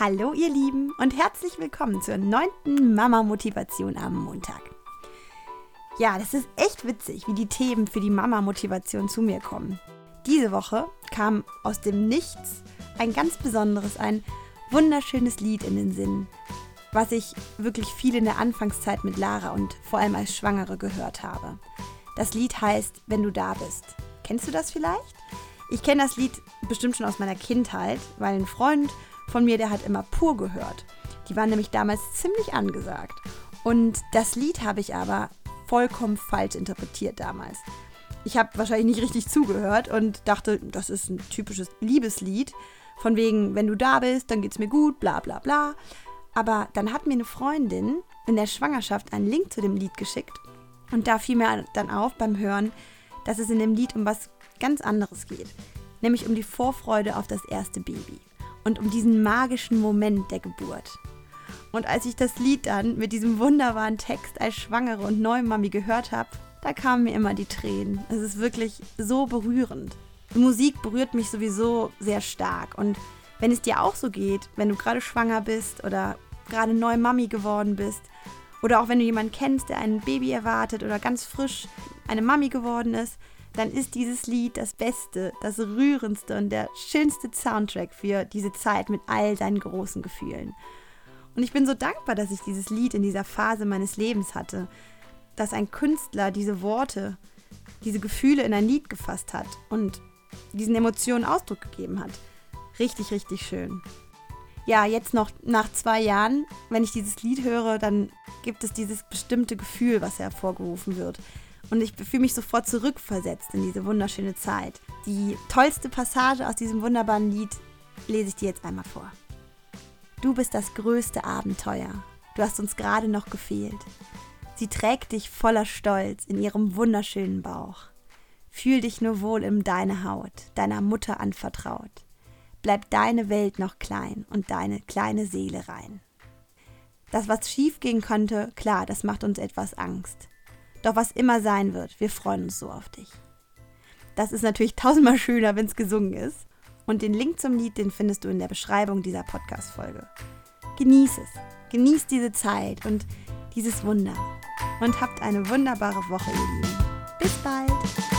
Hallo ihr Lieben und herzlich willkommen zur neunten Mama-Motivation am Montag. Ja, das ist echt witzig, wie die Themen für die Mama-Motivation zu mir kommen. Diese Woche kam aus dem Nichts ein ganz besonderes, ein wunderschönes Lied in den Sinn, was ich wirklich viel in der Anfangszeit mit Lara und vor allem als Schwangere gehört habe. Das Lied heißt Wenn du da bist. Kennst du das vielleicht? Ich kenne das Lied bestimmt schon aus meiner Kindheit, weil ein Freund von mir, der hat immer pur gehört. Die waren nämlich damals ziemlich angesagt. Und das Lied habe ich aber vollkommen falsch interpretiert damals. Ich habe wahrscheinlich nicht richtig zugehört und dachte, das ist ein typisches Liebeslied. Von wegen, wenn du da bist, dann geht's mir gut, bla bla bla. Aber dann hat mir eine Freundin in der Schwangerschaft einen Link zu dem Lied geschickt. Und da fiel mir dann auf beim Hören, dass es in dem Lied um was ganz anderes geht. Nämlich um die Vorfreude auf das erste Baby und um diesen magischen Moment der Geburt. Und als ich das Lied dann mit diesem wunderbaren Text als Schwangere und Neumami gehört habe, da kamen mir immer die Tränen. Es ist wirklich so berührend. Musik berührt mich sowieso sehr stark. Und wenn es dir auch so geht, wenn du gerade schwanger bist oder gerade neu Mami geworden bist, oder auch wenn du jemanden kennst, der ein Baby erwartet oder ganz frisch eine Mami geworden ist, dann ist dieses Lied das Beste, das Rührendste und der schönste Soundtrack für diese Zeit mit all seinen großen Gefühlen. Und ich bin so dankbar, dass ich dieses Lied in dieser Phase meines Lebens hatte, dass ein Künstler diese Worte, diese Gefühle in ein Lied gefasst hat und diesen Emotionen Ausdruck gegeben hat. Richtig, richtig schön. Ja, jetzt noch nach zwei Jahren, wenn ich dieses Lied höre, dann gibt es dieses bestimmte Gefühl, was hervorgerufen wird. Und ich fühle mich sofort zurückversetzt in diese wunderschöne Zeit. Die tollste Passage aus diesem wunderbaren Lied lese ich dir jetzt einmal vor. Du bist das größte Abenteuer. Du hast uns gerade noch gefehlt. Sie trägt dich voller Stolz in ihrem wunderschönen Bauch. Fühl dich nur wohl in deine Haut, deiner Mutter anvertraut. Bleib deine Welt noch klein und deine kleine Seele rein. Das, was schief gehen konnte, klar, das macht uns etwas Angst. Doch was immer sein wird, wir freuen uns so auf dich. Das ist natürlich tausendmal schöner, wenn es gesungen ist. Und den Link zum Lied, den findest du in der Beschreibung dieser Podcast-Folge. Genieß es. Genieß diese Zeit und dieses Wunder. Und habt eine wunderbare Woche, ihr Lieben. Bis bald.